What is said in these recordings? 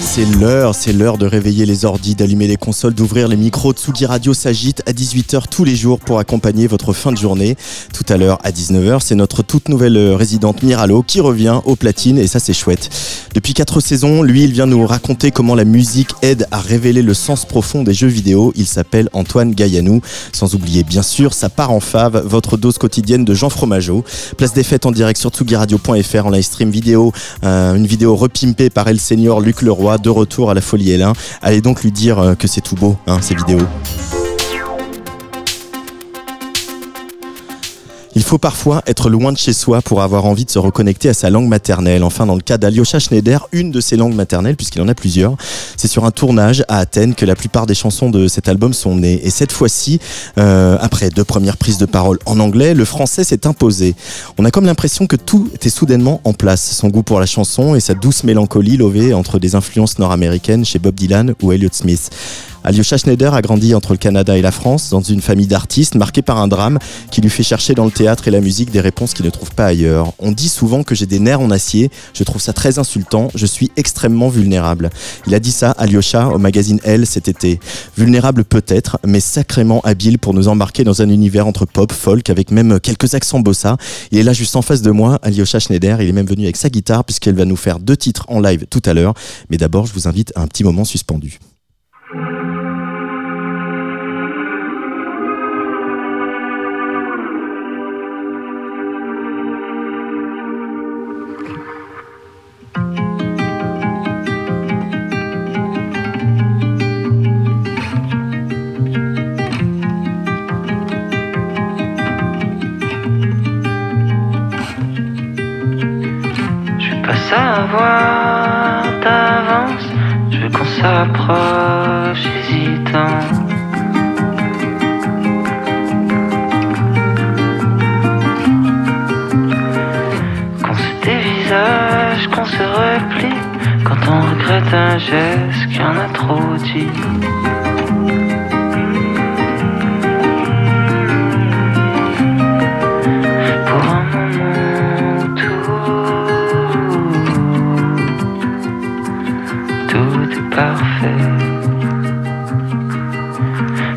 C'est l'heure, c'est l'heure de réveiller les ordis, d'allumer les consoles, d'ouvrir les micros. Tsugi Radio s'agite à 18h tous les jours pour accompagner votre fin de journée. Tout à l'heure à 19h, c'est notre toute nouvelle résidente Miralo qui revient aux platines et ça c'est chouette. Depuis quatre saisons, lui il vient nous raconter comment la musique aide à révéler le sens profond des jeux vidéo. Il s'appelle Antoine Gaillanou. Sans oublier bien sûr sa part en fave, votre dose quotidienne de Jean Fromageau. Place des fêtes en direct sur tsugiradio.fr en live stream vidéo, euh, une vidéo repimpée par El Senior Luc Leroy de retour à la folie L1. Allez donc lui dire euh, que c'est tout beau, hein, ces vidéos. Il faut parfois être loin de chez soi pour avoir envie de se reconnecter à sa langue maternelle. Enfin, dans le cas d'Alyosha Schneider, une de ses langues maternelles, puisqu'il en a plusieurs, c'est sur un tournage à Athènes que la plupart des chansons de cet album sont nées. Et cette fois-ci, euh, après deux premières prises de parole en anglais, le français s'est imposé. On a comme l'impression que tout était soudainement en place. Son goût pour la chanson et sa douce mélancolie lovée entre des influences nord-américaines chez Bob Dylan ou Elliott Smith. Alyosha Schneider a grandi entre le Canada et la France, dans une famille d'artistes marquée par un drame qui lui fait chercher dans le théâtre et la musique des réponses qu'il ne trouve pas ailleurs. On dit souvent que j'ai des nerfs en acier, je trouve ça très insultant, je suis extrêmement vulnérable. Il a dit ça, Alyosha, au magazine Elle cet été. Vulnérable peut-être, mais sacrément habile pour nous embarquer dans un univers entre pop, folk, avec même quelques accents bossa. Il est là juste en face de moi, Alyosha Schneider, il est même venu avec sa guitare puisqu'elle va nous faire deux titres en live tout à l'heure. Mais d'abord, je vous invite à un petit moment suspendu. Pour un moment tout, tout est parfait.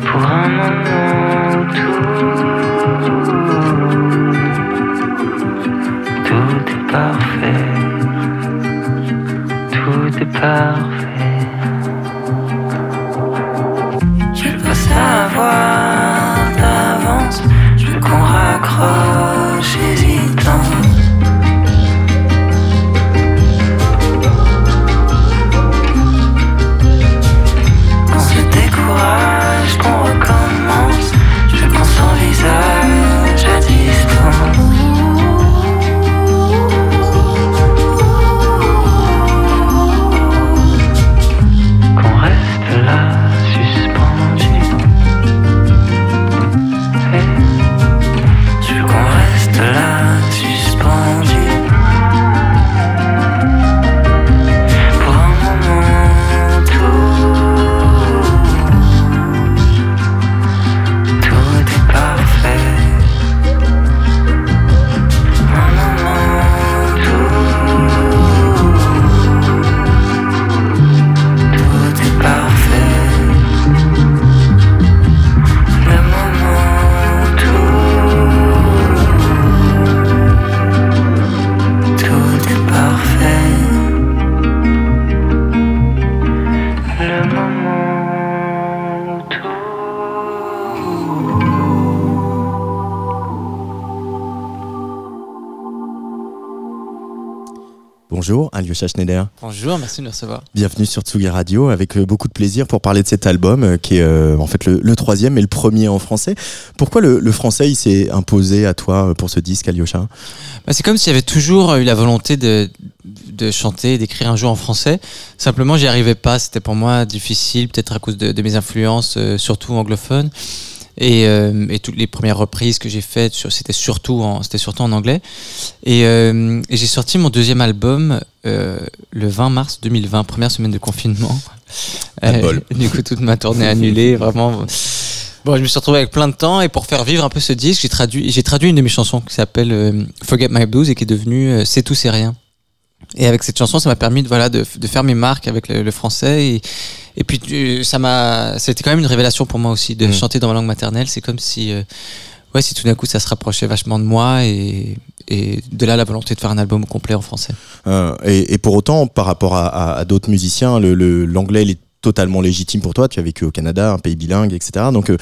Pour un moment tout, tout est parfait. Pas Alyosha Schneider. Bonjour, merci de nous recevoir. Bienvenue sur Tsugi Radio avec euh, beaucoup de plaisir pour parler de cet album euh, qui est euh, en fait le, le troisième et le premier en français. Pourquoi le, le français il s'est imposé à toi pour ce disque, Alyosha? Bah, c'est comme s'il y avait toujours eu la volonté de, de chanter, d'écrire un jour en français. Simplement, j'y arrivais pas. C'était pour moi difficile, peut-être à cause de, de mes influences, euh, surtout anglophones. Et, euh, et toutes les premières reprises que j'ai faites, sur- c'était surtout, en- c'était surtout en anglais. Et, euh, et j'ai sorti mon deuxième album euh, le 20 mars 2020, première semaine de confinement. De bol. du coup, toute ma tournée annulée, vraiment. Bon, je me suis retrouvé avec plein de temps et pour faire vivre un peu ce disque, j'ai traduit, j'ai traduit une de mes chansons qui s'appelle euh, Forget My Blues et qui est devenue euh, C'est tout, c'est rien. Et avec cette chanson, ça m'a permis de, voilà, de, de faire mes marques avec le, le français. Et, et puis, ça m'a, c'était quand même une révélation pour moi aussi de Mhm. chanter dans ma langue maternelle. C'est comme si, euh, ouais, si tout d'un coup ça se rapprochait vachement de moi et, et de là la volonté de faire un album complet en français. Euh, et, et pour autant, par rapport à, à- à d'autres musiciens, le- le- l'anglais il est totalement légitime pour toi. Tu as vécu au Canada, un pays bilingue, etc. Donc, euh,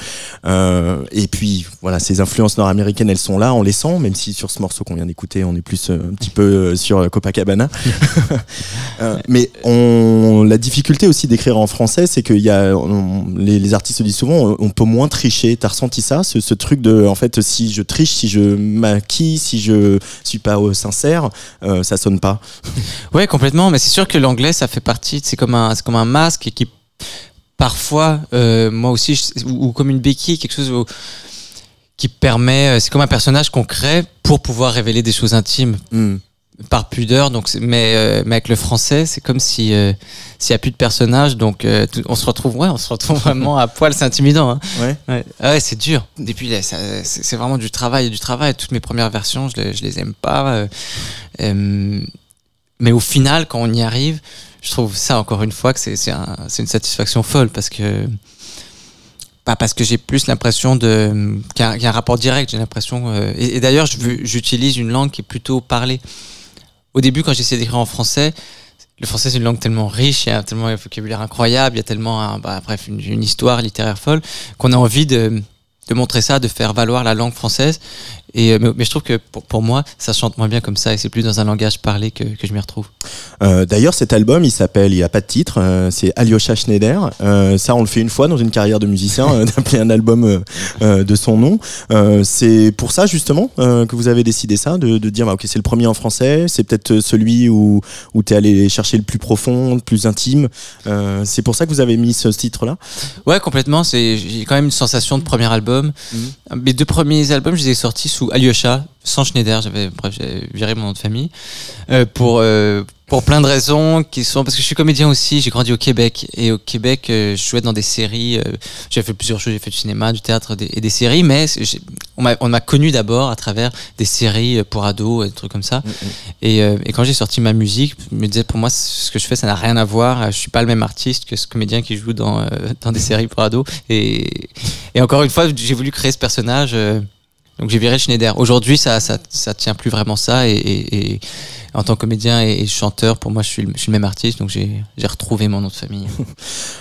euh, et puis voilà, ces influences nord-américaines, elles sont là, on les sent, même si sur ce morceau qu'on vient d'écouter, on est plus euh, un petit peu euh, sur Copacabana. Mais on, la difficulté aussi d'écrire en français, c'est que y a, on- les, les artistes disent souvent, on, peut moins tricher. T'as ressenti ça, ce, ce truc de, en fait, si je triche, si je maquille, si je suis pas sincère, ça sonne pas. Ouais, complètement. Mais c'est sûr que l'anglais, ça fait partie. C'est comme un, comme un masque qui parfois, euh, moi aussi, je- ou, ou comme une béquille, quelque chose où- qui permet. euh, C'est comme un personnage qu'on crée pour pouvoir révéler des choses intimes Hmm. par pudeur. Donc, mais, euh, mais avec le français, c'est comme si euh, s'il y a plus de personnages, donc tout- on se retrouve, ouais, on se retrouve vraiment à poil. C'est intimidant. Hein. Ouais. Ouais, Ah ouais, c'est dur. Et puis, c'est vraiment du travail du travail. Toutes mes premières versions, je les, je les aime pas. mais au final, quand on y arrive, je trouve ça encore une fois que c'est c'est un- c'est une satisfaction folle parce que parce que j'ai plus l'impression de qu'il y, a- qu'il y a un rapport direct. J'ai l'impression euh, et, d'ailleurs, j'utilise une langue qui est plutôt parlée. Au début, quand j'essayais d'écrire en français, le français c'est une langue tellement riche, il y a tellement un vocabulaire incroyable, il y a tellement un- bah, bref une, histoire littéraire folle qu'on a envie de montrer ça, de faire valoir la langue française. Et, euh, mais, mais je trouve que pour, pour moi, ça chante moins bien comme ça et c'est plus dans un langage parlé que, que je m'y retrouve. Euh, D'ailleurs, cet album, il s'appelle, il a pas de titre, euh, c'est Alyosha Schneider. Euh, ça, on le fait une fois dans une carrière de musicien, d'appeler un album de son nom. C'est pour ça justement que vous avez décidé ça, de, de dire, bah, ok, c'est le premier en français, c'est peut-être celui où où t'es allé chercher le plus profond, le plus intime. C'est pour ça que vous avez mis ce titre-là. Ouais, complètement. J'ai quand même une sensation de premier album. Mes deux premiers albums, je les ai sortis sous Alyosha, sans Schneider. J'avais bref, j'avais viré mon nom de famille euh, pour euh, pour plein de raisons qui sont parce que je suis comédien aussi. J'ai grandi au Québec et au Québec, euh, je jouais dans des séries. j'ai fait plusieurs choses. J'ai fait du cinéma, du théâtre des- et des séries, mais on m'a on m'a connu d'abord à travers des séries pour ados, et des trucs comme ça. Et, euh, et quand j'ai sorti ma musique, je me disais pour moi ce que je fais ça n'a rien à voir. Je suis pas le même artiste que ce comédien qui joue dans, dans des séries pour ados. Et, et encore une fois, j'ai voulu créer ce personnage. Donc j'ai viré Schneider. Aujourd'hui, ça, ça, ça tient plus vraiment ça. Et, et- et en tant que comédien et, chanteur, pour moi, je suis, le, même artiste. Donc j'ai j'ai retrouvé mon nom de famille.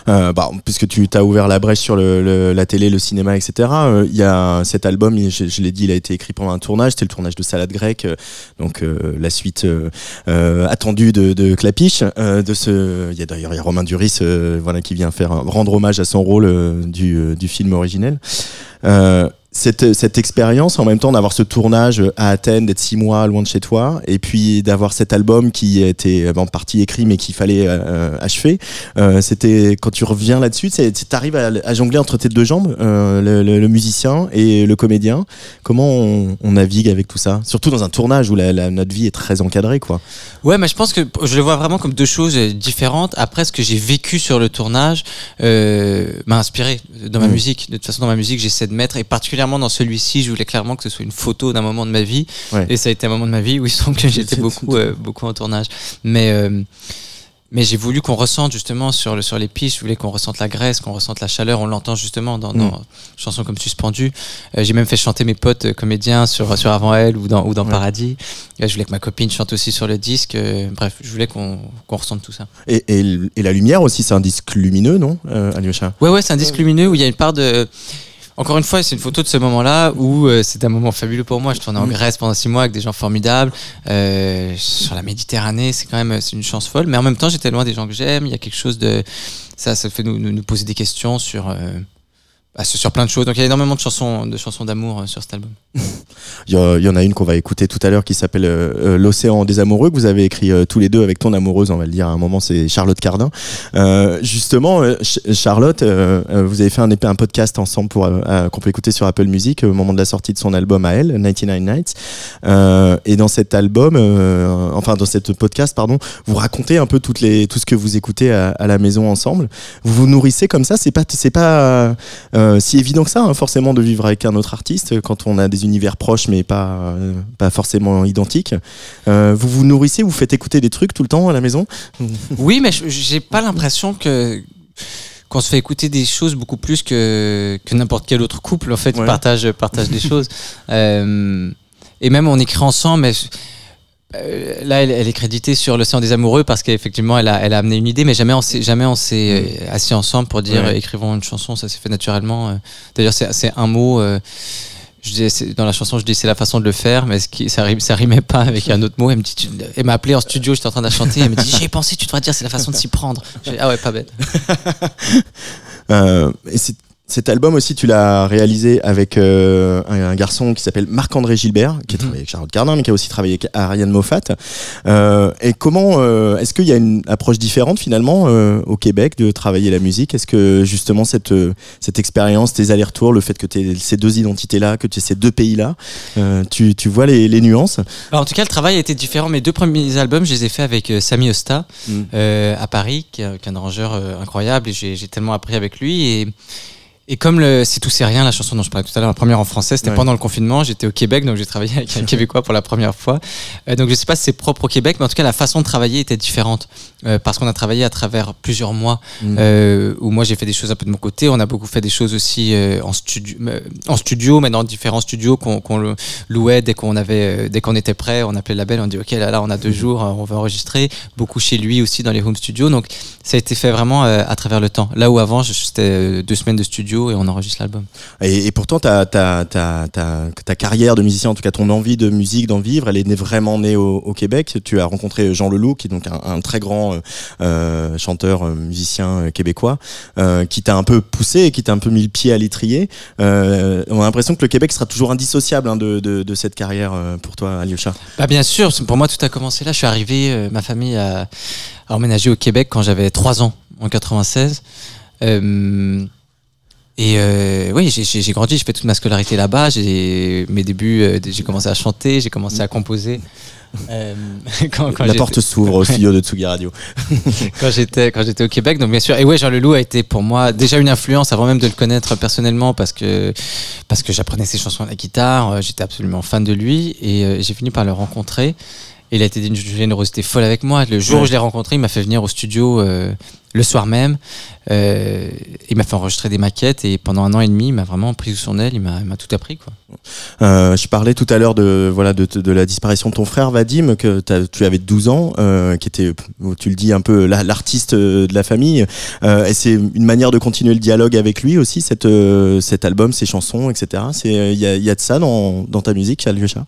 Euh, bah, puisque tu t'as ouvert la brèche sur le, le- la télé, le cinéma, etc. euh, Il y a cet album, je, l'ai dit, il a été écrit pendant un tournage. C'était le tournage de Salade grecque, euh, donc euh, la suite euh, attendue de, de Clapiche. de ce, il y a d'ailleurs il y a Romain Duris, voilà, qui vient faire rendre hommage à son rôle du, du film originel. Euh, cette, cette expérience, en même temps d'avoir ce tournage à Athènes, d'être six mois loin de chez toi, et puis d'avoir cet album qui était en partie écrit mais qu'il fallait euh, achever, euh, c'était quand tu reviens là-dessus, tu arrives à, à jongler entre tes deux jambes, euh, le, le- le musicien et le comédien. Comment on, on navigue avec tout ça? Surtout dans un tournage où la, la- notre vie est très encadrée, quoi. Ouais, mais je pense que je le vois vraiment comme deux choses euh, différentes. Après, ce que j'ai vécu sur le tournage euh, m'a inspiré dans ma Mm. musique. De toute façon, dans ma musique, j'essaie de mettre, et particulièrement dans celui-ci, je voulais clairement que ce soit une photo d'un moment de ma vie. Ouais. Et ça a été un moment de ma vie où il semble que j'étais beaucoup, euh, beaucoup en tournage. Mais euh, mais j'ai voulu qu'on ressente justement sur, le, sur les pistes, je voulais qu'on ressente la graisse, qu'on ressente la chaleur, on l'entend justement dans, dans chansons comme Suspendu. Euh, j'ai même fait chanter mes potes euh, comédiens sur, sur Avant Elle ou dans, ou dans Ouais. Paradis. Et je voulais que ma copine chante aussi sur le disque. Euh, bref, je voulais qu'on qu'on ressente tout ça. Et, et, et la lumière aussi, c'est un disque lumineux, non, euh, Alyosha? Ouais, ouais, c'est un disque lumineux où il y a une part de. Encore une fois, c'est une photo de ce moment-là où euh, c'est un moment fabuleux pour moi. Je tournais en Mm. Grèce pendant six mois avec des gens formidables. Euh, sur la Méditerranée, c'est quand même c'est une chance folle. Mais en même temps, j'étais loin des gens que j'aime. Il y a quelque chose de. Ça, ça fait nous, nous, nous poser des questions sur. Bah, sur plein de choses. Donc il y a énormément de chansons, de chansons d'amour euh, sur cet album. Il y, en a une qu'on va écouter tout à l'heure qui s'appelle euh, euh, L'océan des amoureux que vous avez écrit tous les deux avec ton amoureuse, on va le dire à un moment, c'est Charlotte Cardin. Justement, Ch- Charlotte, vous avez fait un, un podcast ensemble pour qu'on peut écouter sur Apple Music au moment de la sortie de son album à elle, 99 Nights. Et dans cet album, enfin dans cette podcast, pardon, vous racontez un peu toutes les, tout ce que vous écoutez à, à la maison ensemble. Vous vous nourrissez comme ça. C'est pas, c'est pas euh, si évident que ça, hein, forcément, de vivre avec un autre artiste quand on a des univers proches mais pas, euh, pas forcément identiques. Euh, vous vous nourrissez, vous faites écouter des trucs tout le temps à la maison? Oui, mais je- j'ai pas l'impression que qu'on se fait écouter des choses beaucoup plus que, que n'importe quel autre couple. En fait, Ouais. partage, partage des choses. Euh, et même on écrit ensemble. Mais, euh, là, elle, elle est créditée sur l'océan des amoureux parce qu'effectivement, elle a, elle a amené une idée, mais jamais on s'est, jamais on s'est euh, assis ensemble pour dire Ouais. euh, écrivons une chanson. Ça s'est fait naturellement. D'ailleurs, c'est, c'est un mot. je dis, dans la chanson, je dis c'est la façon de le faire, mais ce qui, ça, rime, ça rimait pas avec un autre mot. Elle me dit, tu- elle m'a appelé en studio, j'étais en train de la chanter. Elle me dit, j'ai pensé, tu devrais dire c'est la façon de s'y prendre. Dit, ah ouais, pas bête. Euh, et c'est- cet album aussi, tu l'as réalisé avec euh, un, un garçon qui s'appelle Marc-André Gilbert, qui a Mhm. travaillé avec Charlotte Cardin, mais qui a aussi travaillé avec Ariane Moffat. Euh, et comment, euh, est-ce qu'il y a une approche différente finalement au Québec de travailler la musique? Est-ce que justement cette, cette expérience, tes allers-retours, le fait que tu aies ces deux identités-là, que tu aies ces deux pays-là, tu, tu vois les, les nuances? Alors, en tout cas, le travail a été différent. Mes deux premiers albums, je les ai faits avec Sami Osta Mm. à Paris, qui est, qui est un arrangeur incroyable, et j'ai j'ai tellement appris avec lui. Et, et comme le C'est tout, c'est rien, la chanson dont je parlais tout à l'heure, la première en français, c'était Ouais. pendant le confinement. J'étais au Québec, donc j'ai travaillé avec un Québécois pour la première fois. Euh, donc je sais pas si c'est propre au Québec, mais en tout cas, la façon de travailler était différente. Euh, parce qu'on a travaillé à travers plusieurs mois, Mm. euh, où moi j'ai fait des choses un peu de mon côté. On a beaucoup fait des choses aussi euh, en, studio, en studio, mais dans différents studios qu'on louait dès qu'on avait, dès qu'on était prêt. On appelait le label, on dit ok là là on a deux jours, euh, on va enregistrer. Beaucoup chez lui aussi dans les home studios. Donc ça a été fait vraiment à travers le temps. Là où avant c'était deux semaines de studio et on enregistre l'album. Et, et pourtant, ta, ta, ta, ta, carrière de musicien, en tout cas ton envie de musique, d'en vivre, elle est vraiment née au, au Québec. Tu as rencontré Jean Leloup, qui est donc un, un très grand euh, euh, chanteur, euh, musicien québécois, qui t'a un peu poussé et qui t'a un peu mis le pied à l'étrier. On a l'impression que le Québec sera toujours indissociable hein, de, cette carrière pour toi, Alyosha. Bah bien sûr, pour moi tout a commencé là. Je suis arrivé, ma famille a, a emménagé au Québec quand j'avais 3 ans, en 96. Et euh, oui, j'ai- grandi, j'ai fait toute ma scolarité là-bas. J'ai mes débuts, euh, j'ai commencé à chanter, j'ai commencé à composer. Euh, quand, quand La j'étais- porte s'ouvre au studio de Tsugi Radio. quand j'étais quand j'étais au Québec donc bien sûr et ouais Jean Leloup a été pour moi déjà une influence avant même de le connaître personnellement parce que parce que j'apprenais ses chansons à la guitare j'étais absolument fan de lui et j'ai fini par le rencontrer et il a été d'une générosité folle avec moi le jour Ouais. où je l'ai rencontré il m'a fait venir au studio euh, le soir même euh, il m'a fait enregistrer des maquettes et pendant un an et demi il m'a vraiment pris sous son aile il m'a tout appris quoi. Euh, je parlais tout à l'heure de voilà de, de la disparition de ton frère Vadim que tu avais 12 ans euh, qui était tu le dis un peu la- l'artiste euh, de la famille. Et c'est une manière de continuer le dialogue avec lui aussi cette, cet album ces chansons etc il y a, y a de ça dans, dans ta musique Alyosha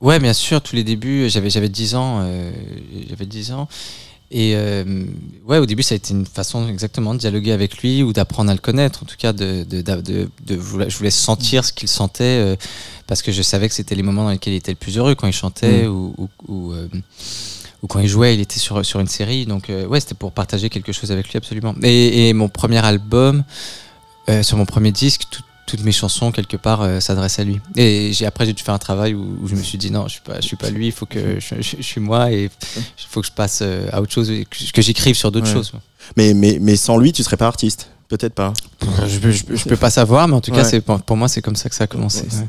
Ouais, bien sûr, tous les débuts, j'avais j'avais 10 ans, j'avais 10 ans. Et euh, ouais, au début, ça a été une façon exactement de dialoguer avec lui ou d'apprendre à le connaître. En tout cas, de, de, de, je voulais- sentir ce qu'il sentait euh, parce que je savais que c'était les moments dans lesquels il était le plus heureux quand il chantait ou, ou, ou, euh, ou quand il jouait, il était sur, sur une série. Donc ouais, c'était pour partager quelque chose avec lui absolument. Et, et mon premier album, sur mon premier disque, tout- toutes mes chansons quelque part euh, s'adressent à lui. Et j'ai après j'ai dû faire un travail où, où je me suis dit non, je suis pas, je suis pas lui. Il faut que je, je- je suis moi et il faut que je passe euh, à autre chose, que, que j'écrive sur d'autres Ouais. choses. mais, mais, mais sans lui tu serais pas artiste peut-être pas Je, peux- je, peux- je peux pas savoir, mais en tout cas Ouais. c'est pour, pour moi c'est comme ça que ça a commencé. Ouais.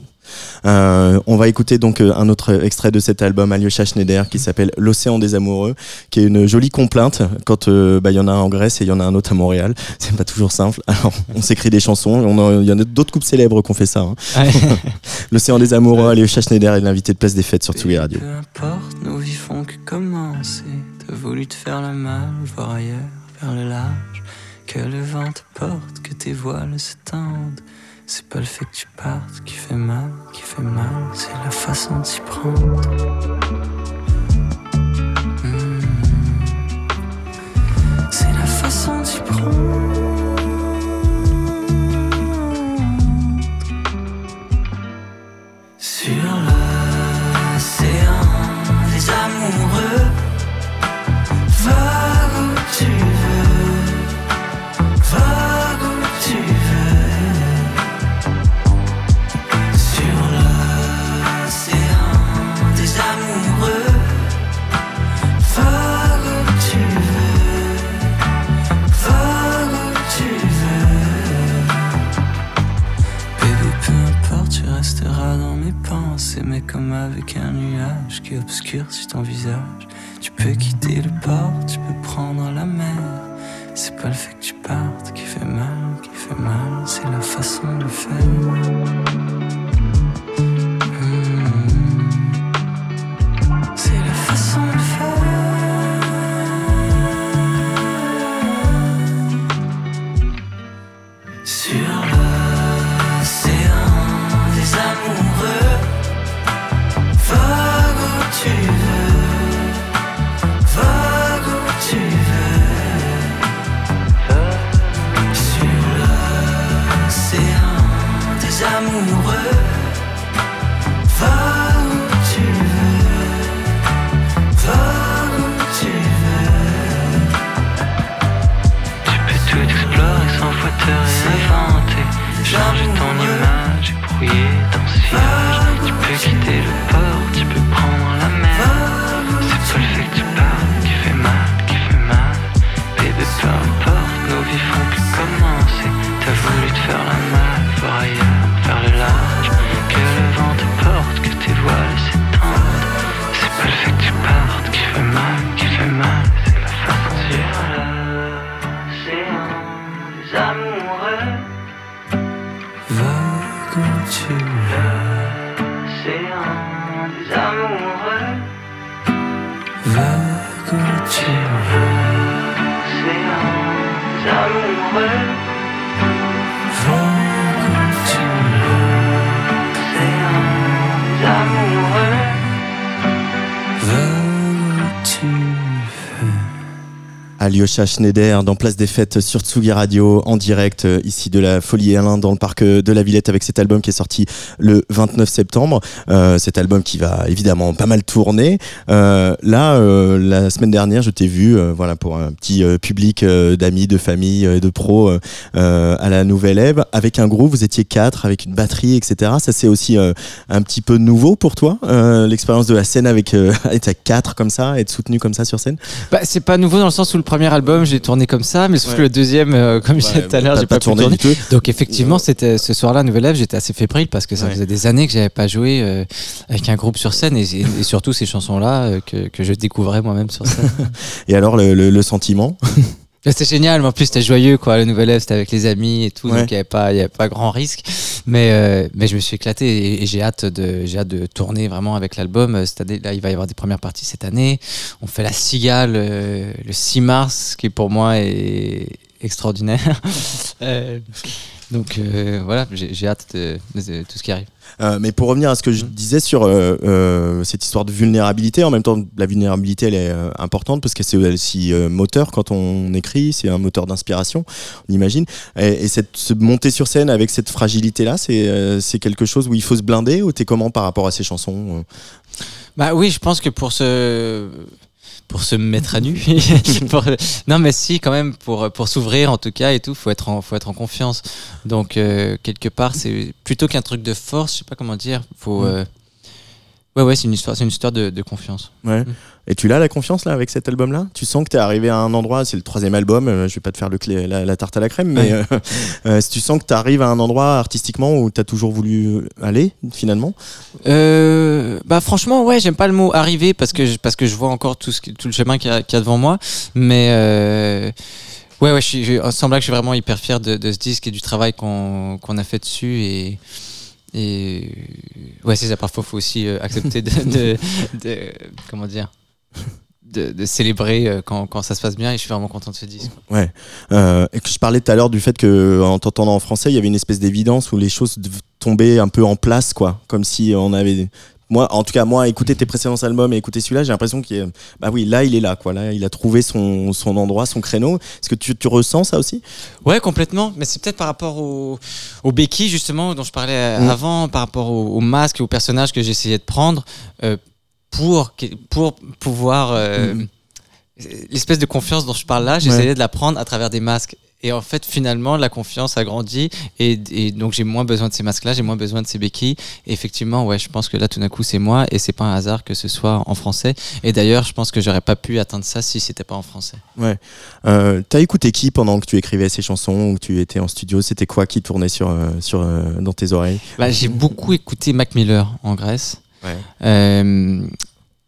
Euh, on va écouter donc euh, un autre extrait de cet album Alyosha Schneider qui s'appelle L'océan des amoureux, qui est une jolie complainte quand euh, bah, il y en a un en Grèce et il y en a un autre à Montréal. C'est pas toujours simple. Alors, on s'écrit des chansons, il y en a d'autres couples célèbres qui ont fait ça. hein. Ouais. L'océan des amoureux, Alyosha Schneider est l'invité de Place des Fêtes sur Tsugi Radio. Peu importe, nous vivons que commencer. T'as voulu te faire le mal, voir ailleurs, vers le large. Que le vent te porte, que tes voiles se tendent. C'est pas le fait que tu partes qui fait mal, qui fait mal, c'est la façon de s'y prendre. Hmm. C'est la façon de prendre. Comme avec un nuage qui obscurcit ton visage. Tu peux quitter le port, tu peux prendre la mer. C'est pas le fait que tu partes qui fait mal, qui fait mal, c'est la façon de faire. Alyosha Schneider dans Place des Fêtes sur Tsugi Radio en direct euh, ici de la Folie Alain dans le parc euh, de la Villette avec cet album qui est sorti le 29 septembre. Euh, cet album qui va évidemment pas mal tourner. là, la semaine dernière, je t'ai vu, voilà, pour un petit public d'amis, de famille, de pros à la Nouvelle Ève avec un groupe. Vous étiez quatre avec une batterie, etc. Ça c'est aussi un petit peu nouveau pour toi, l'expérience de la scène avec être à quatre comme ça, être soutenu comme ça sur scène? Bah, c'est pas nouveau dans le sens où le premier album, j'ai tourné comme ça, mais sauf que le deuxième, euh, comme je disais tout à l'heure, j'ai pas, tourné. Du tout. Donc effectivement, c'était ce soir-là, Nouvelle Ève, j'étais assez fébrile parce que ça faisait des années que j'avais pas joué euh, avec un groupe sur scène et, surtout ces chansons-là euh, que, que, je découvrais moi-même sur scène. et alors le, le, sentiment? c'était génial, mais en plus c'était joyeux quoi. Le nouvel Ève c'était avec les amis et tout, donc il n'y avait pas, il y avait pas grand risque. Mais mais je me suis éclaté et, j'ai hâte de, j'ai hâte de tourner vraiment avec l'album. Cette année, là, il va y avoir des premières parties cette année. On fait la Cigale le 6 mars, qui pour moi est extraordinaire. Euh, donc euh, voilà, j'ai hâte de, tout ce qui arrive. Euh, mais pour revenir à ce que je mm. disais sur cette histoire de vulnérabilité, en même temps, la vulnérabilité, elle est importante parce que c'est aussi moteur quand on écrit, c'est un moteur d'inspiration, on imagine. Et, cette se monter sur scène avec cette fragilité-là, c'est quelque chose où il faut se blinder ou t'es comment par rapport à ces chansons Bah oui, je pense que pour ce pour se mettre à nu. non, mais si, quand même, pour, pour s'ouvrir en tout cas et tout, faut être en, faut être en confiance. Donc, euh, quelque part, c'est plutôt qu'un truc de force, je sais pas comment dire, faut. Mm. Euh, ouais, ouais, c'est une histoire, c'est une histoire de, de confiance. Ouais. Mm. Et tu l'as la confiance là avec cet album-là? Tu sens que tu es arrivé à un endroit, c'est le troisième album, euh, je vais pas te faire le clé, la, tarte à la crème, mais euh, euh, tu sens que tu arrives à un endroit artistiquement où tu as toujours voulu aller finalement? Bah franchement, ouais, j'aime pas le mot arriver parce que je, parce que je vois encore tout, ce, tout le chemin qu'il y, a devant moi, mais ouais, ouais, je suis, je, semble que je suis vraiment hyper fier de, ce disque et du travail qu'on a fait dessus et et ouais, c'est ça. Parfois, faut aussi accepter de, comment dire, de, célébrer euh, quand, quand, ça se passe bien et je suis vraiment content de ce disque. Ouais. Euh, et je parlais tout à l'heure du fait que en t'entendant en français, il y avait une espèce d'évidence où les choses tombaient un peu en place, quoi, comme si on avait moi, en tout cas, moi, écouter tes précédents albums et écouter celui-là, j'ai l'impression qu'il bah oui, là, il est là, quoi. Là, il a trouvé son, son endroit, son créneau. Est-ce que tu, tu, ressens ça aussi? Ouais, complètement. Mais c'est peut-être par rapport au, au Becky, justement, dont je parlais mmh. avant, par rapport au, masque et au personnage que j'essayais de prendre. Euh, pour, pour pouvoir. Euh, mm. L'espèce de confiance dont je parle là, j'essayais de la prendre à travers des masques. Et en fait, finalement, la confiance a grandi. Et, donc, j'ai moins besoin de ces masques-là, j'ai moins besoin de ces béquilles. Et effectivement, ouais, je pense que là, tout d'un coup, c'est moi. Et c'est pas un hasard que ce soit en français. Et d'ailleurs, je pense que j'aurais pas pu atteindre ça si c'était pas en français. Ouais. Euh, T'as écouté qui pendant que tu écrivais ces chansons ou que tu étais en studio? C'était quoi qui tournait sur, euh, sur, dans tes oreilles? Bah, J'ai beaucoup écouté Mac Miller en Grèce. Ouais. Euh,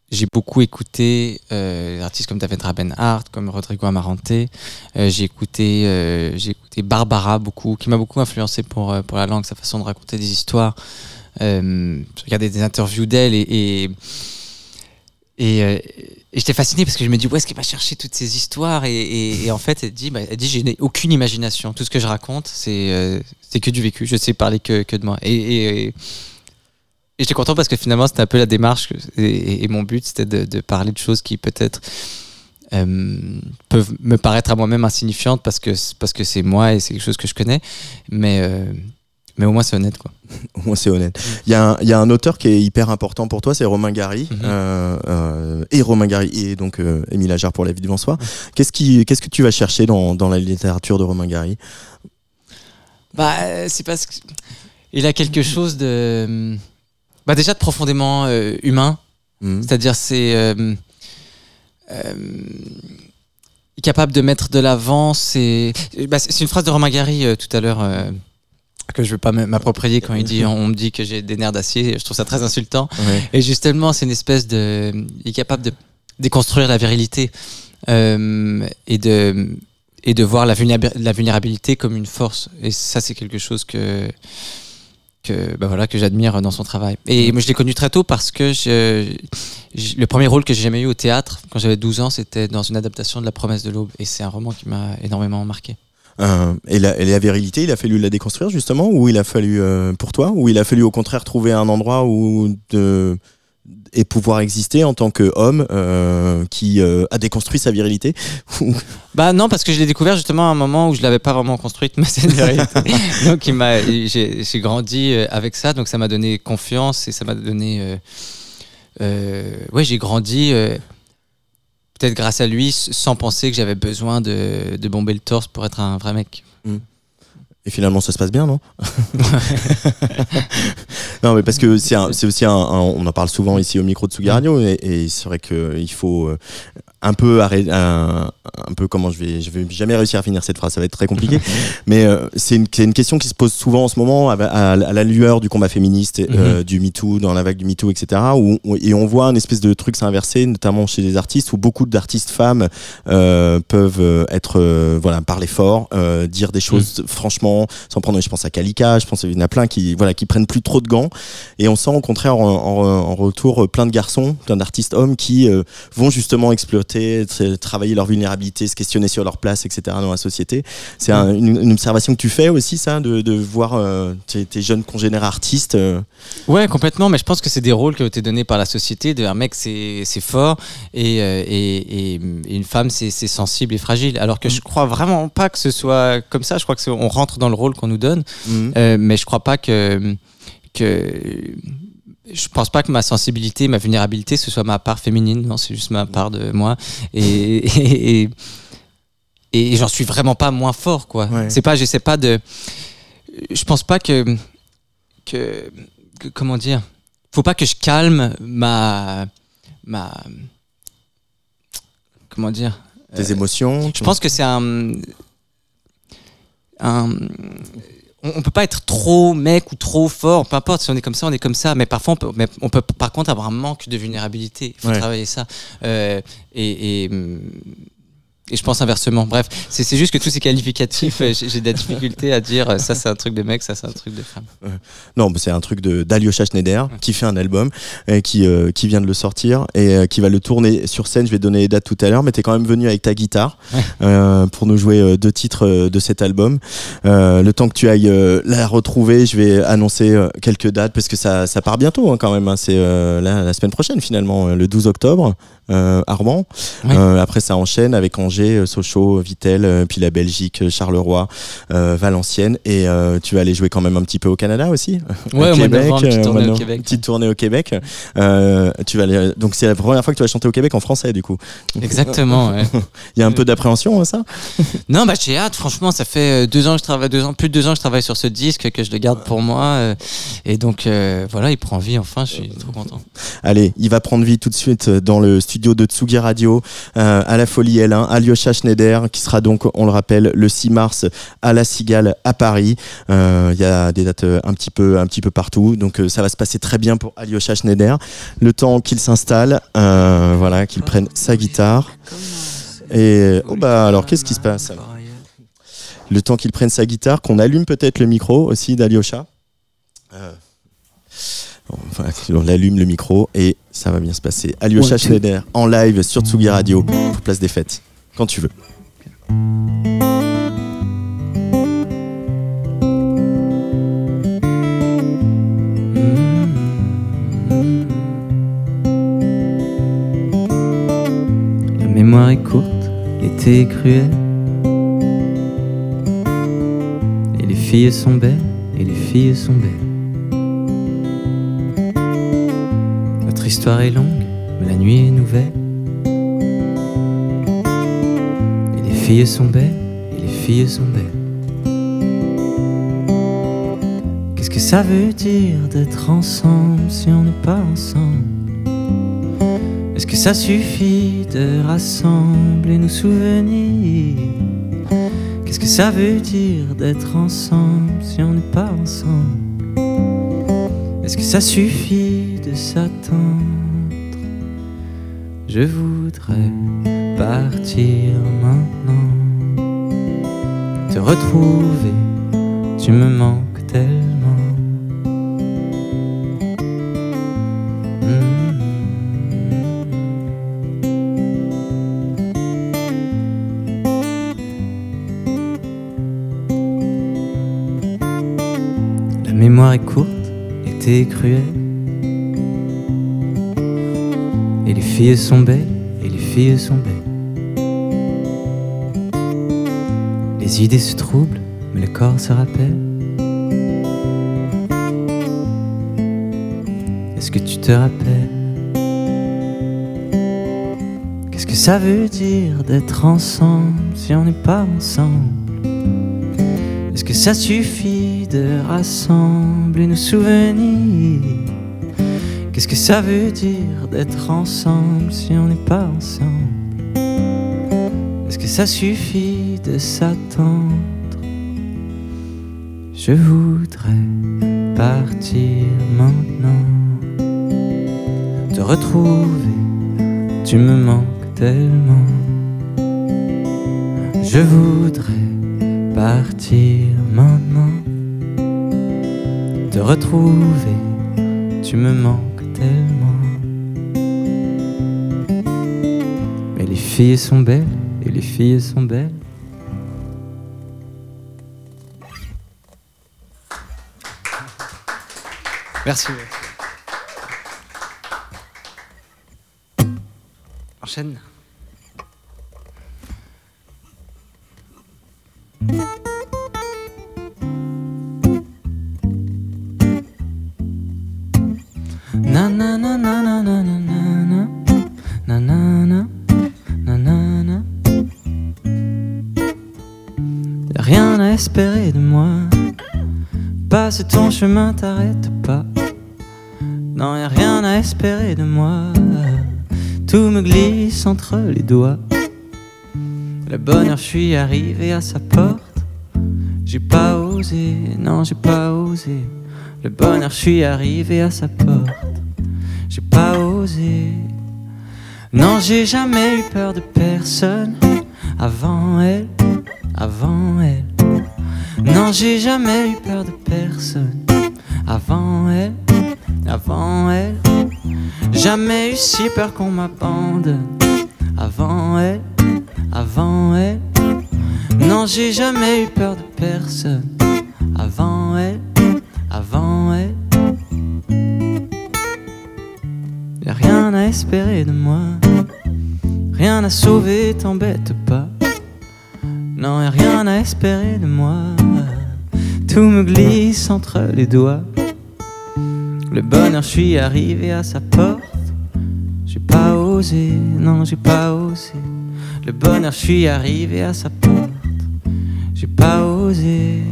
j'ai beaucoup écouté euh, des artistes comme David Rabenhart, comme Rodrigo Amarante. Euh, j'ai écouté, euh, j'ai écouté Barbara beaucoup, qui m'a beaucoup influencé pour euh, pour la langue, sa façon de raconter des histoires. Euh, je regardais des interviews d'elle et et, euh, et j'étais fasciné parce que je me dis où est-ce qu'elle va chercher toutes ces histoires? Et, et, et en fait elle dit bah, elle dit j'ai n'ai aucune imagination tout ce que je raconte c'est euh, c'est que du vécu je sais parler que, que de moi et, et, j'étais content parce que finalement c'était un peu la démarche et, et mon but c'était de, de parler de choses qui peut-être euh, peuvent me paraître à moi-même insignifiantes parce que parce que c'est moi et c'est quelque chose que je connais mais euh, mais au moins c'est honnête quoi Au moins, c'est honnête. Il y, a un- il y a un auteur qui est hyper important pour toi, c'est Romain Gary. Mhm. euh, et Romain Gary, et donc Émile Ajar pour La vie devant soi. Qu'est-ce, qui, qu'est-ce que tu vas chercher dans, dans la littérature de Romain Gary? Bah, c'est parce que il a quelque chose de, bah déjà de profondément euh, humain. Mhm. C'est-à-dire, c'est euh, euh, capable de mettre de l'avant. C'est, bah, c'est une phrase de Romain Gary tout à l'heure que je veux pas m'approprier quand il dit, on me dit que j'ai des nerfs d'acier. Je trouve ça très insultant. Ouais. Et justement, c'est une espèce de. Il est capable de déconstruire la virilité et de et de voir la vulnérabilité comme une force. Et ça, c'est quelque chose que que bah voilà que j'admire dans son travail. Et moi, je l'ai connu très tôt parce que le premier rôle que j'ai jamais eu au théâtre, quand j'avais 12 ans, c'était dans une adaptation de La Promesse de l'aube. Et c'est un roman qui m'a énormément marqué. Euh, et, la, la virilité, il a fallu la déconstruire justement, ou il a fallu euh, pour toi, ou il a fallu au contraire trouver un endroit où de et pouvoir exister en tant qu'homme euh, qui euh, a déconstruit sa virilité. Bah non, parce que je l'ai découvert justement à un moment où je l'avais pas vraiment construite, une vérité. donc il m'a, j'ai, j'ai grandi euh, avec ça, donc ça m'a donné confiance et ça m'a donné, euh, ouais, j'ai grandi peut-être grâce à lui, sans penser que j'avais besoin de, de bomber le torse pour être un vrai mec. Et finalement, ça se passe bien, non Non, mais parce que c'est aussi un, un- On en parle souvent ici au micro de Sugario, et, et c'est vrai qu'il faut euh, un peu arrêter. Un, un peu comment je vais. Je vais jamais réussir à finir cette phrase, ça va être très compliqué. mais euh, c'est une, une question qui se pose souvent en ce moment à, à- à la lueur du combat féministe, euh, du MeToo, dans la vague du MeToo, etc. Où, où- et on voit un espèce de truc s'inverser, notamment chez des artistes, où beaucoup d'artistes femmes euh, peuvent euh, être. voilà, parler fort, dire des choses franchement sans prendre je pense à Kalika je pense qu'il y en a plein qui voilà qui prennent plus trop de gants et on sent au contraire en, en- en retour plein de garçons plein d'artistes hommes qui vont justement exploiter tra- travailler leur vulnérabilité se questionner sur leur place etc dans la société c'est un- une, une observation que tu fais aussi ça de, de voir euh, tes, tes jeunes congénères artistes euh, Ouais, complètement, mais je pense que c'est des rôles qui ont été donnés par la société. De un mec, c'est fort et, euh, et, une femme, c'est sensible et fragile. Alors que je crois vraiment pas que ce soit comme ça. Je crois que on rentre dans le rôle qu'on nous donne, Mhm. Euh, mais je crois pas que que je pense pas que ma sensibilité, ma vulnérabilité, ce soit ma part féminine. Non, c'est juste ma part de moi. Et, et, et, et j'en suis vraiment pas moins fort, quoi. Ouais. C'est pas, j'essaie pas de. Je pense pas que, que, que- comment dire. Faut pas que je calme ma ma. Comment dire. tes Euh, émotions je pense que c'est un. un on, on peut pas être trop mec ou trop fort, peu importe si on est comme ça, on est comme ça, mais parfois on peut, mais on peut par contre avoir un manque de vulnérabilité. Il faut Ouais. travailler ça. Euh, et, et, hum, et je pense inversement. Bref, c'est juste que tous ces qualificatifs, euh, j'ai de la difficulté à dire euh, ça c'est un truc de mec, ça c'est un truc de femme. Non, c'est un truc d'Alyosha Schneider qui fait un album et qui euh, qui vient de le sortir et euh, qui va le tourner sur scène. Je vais donner les dates tout à l'heure, mais t'es quand même venu avec ta guitare pour nous jouer deux titres de cet album. Le temps que tu ailles la retrouver, je vais annoncer quelques dates parce que ça ça part bientôt hein, quand même. hein. C'est la, la semaine prochaine finalement, le 12 octobre. Euh, Armand. Ouais. Euh, après, ça enchaîne avec Angers, euh, Sochaux, Vittel, euh, puis la Belgique, euh, Charleroi, euh, Valenciennes. Et euh, tu vas aller jouer quand même un petit peu au Canada aussi. Ouais, au petite euh, tournée au Québec. Petite tournée au Québec. Euh, tu vas aller, donc c'est la première fois que tu vas chanter au Québec en français du coup. Exactement. ouais. Il y a un peu d'appréhension à ça? Non, bah j'ai hâte. Franchement, ça fait euh, deux ans que je travaille, deux ans, plus de deux ans que je travaille sur ce disque, que je le garde pour moi. euh, et donc euh, voilà, il prend vie. Enfin, je suis trop content. Allez, il va prendre vie tout de suite dans le studio studios de Tsugi Radio, euh, à la Folie L1, Alyosha Schneider, qui sera donc, on le rappelle, le 6 mars à la Cigale à Paris. Euh, Il y a des dates euh, un petit peu, un petit peu partout, donc euh, ça va se passer très bien pour Alyosha Schneider. Le temps qu'il s'installe, euh, voilà, qu'il prenne sa guitare. Et oh bah alors qu'est-ce qui se passe? Le temps qu'il prenne sa guitare, qu'on allume peut-être le micro aussi d'Alyosha. Euh, Enfin, on allume le micro et ça va bien se passer. Alyosha two. Schneider en live sur Tsugi Radio pour Place des Fêtes. Quand tu veux. La mémoire est courte, l'été est cruel. Et les filles sont belles, et les filles sont belles. Notre histoire est longue, mais la nuit est nouvelle. Et les filles sont belles, et les filles sont belles. Qu'est-ce que ça veut dire d'être ensemble si on n'est pas ensemble? Est-ce que ça suffit de rassembler nos souvenirs? Qu'est-ce que ça veut dire d'être ensemble si on n'est pas ensemble? Est-ce que ça suffit de s'attendre? Je voudrais partir maintenant. Te retrouver, tu me manques tellement est cruel. Et les filles sont belles, et les filles sont belles. Les idées se troublent, mais le corps se rappelle. Est-ce que tu te rappelles? Qu'est-ce que ça veut dire d'être ensemble si on n'est pas ensemble? Est-ce que ça suffit de rassembler nos souvenirs. Qu'est-ce que ça veut dire d'être ensemble si on n'est pas ensemble? Est-ce que ça suffit de s'attendre? Je voudrais partir maintenant. Te retrouver, tu me manques tellement. Je voudrais partir maintenant. Te tu me manques tellement Mais les filles sont belles, et les filles sont belles Merci. Enchaîne. Espérer de moi Passe ton chemin, t'arrête pas Non, y'a rien à espérer de moi Tout me glisse entre les doigts Le bonheur, je suis arrivé à sa porte J'ai pas osé, non, j'ai pas osé le bonheur, je suis arrivé à sa porte. J'ai pas osé. Non, j'ai jamais eu peur de personne. Avant elle, avant elle. Non, j'ai jamais eu peur de personne. Avant elle, avant elle. Jamais eu si peur qu'on m'abandonne. Avant elle, avant elle. Non, j'ai jamais eu peur de personne. Avant elle, avant elle. Y'a rien à espérer de moi. Rien à sauver, t'embête pas. Non, rien à espérer de moi. Tout me glisse entre les doigts. Le bonheur, je suis arrivé à sa porte. J'ai pas osé, non, j'ai pas osé. Le bonheur, je suis arrivé à sa porte. J'ai pas osé.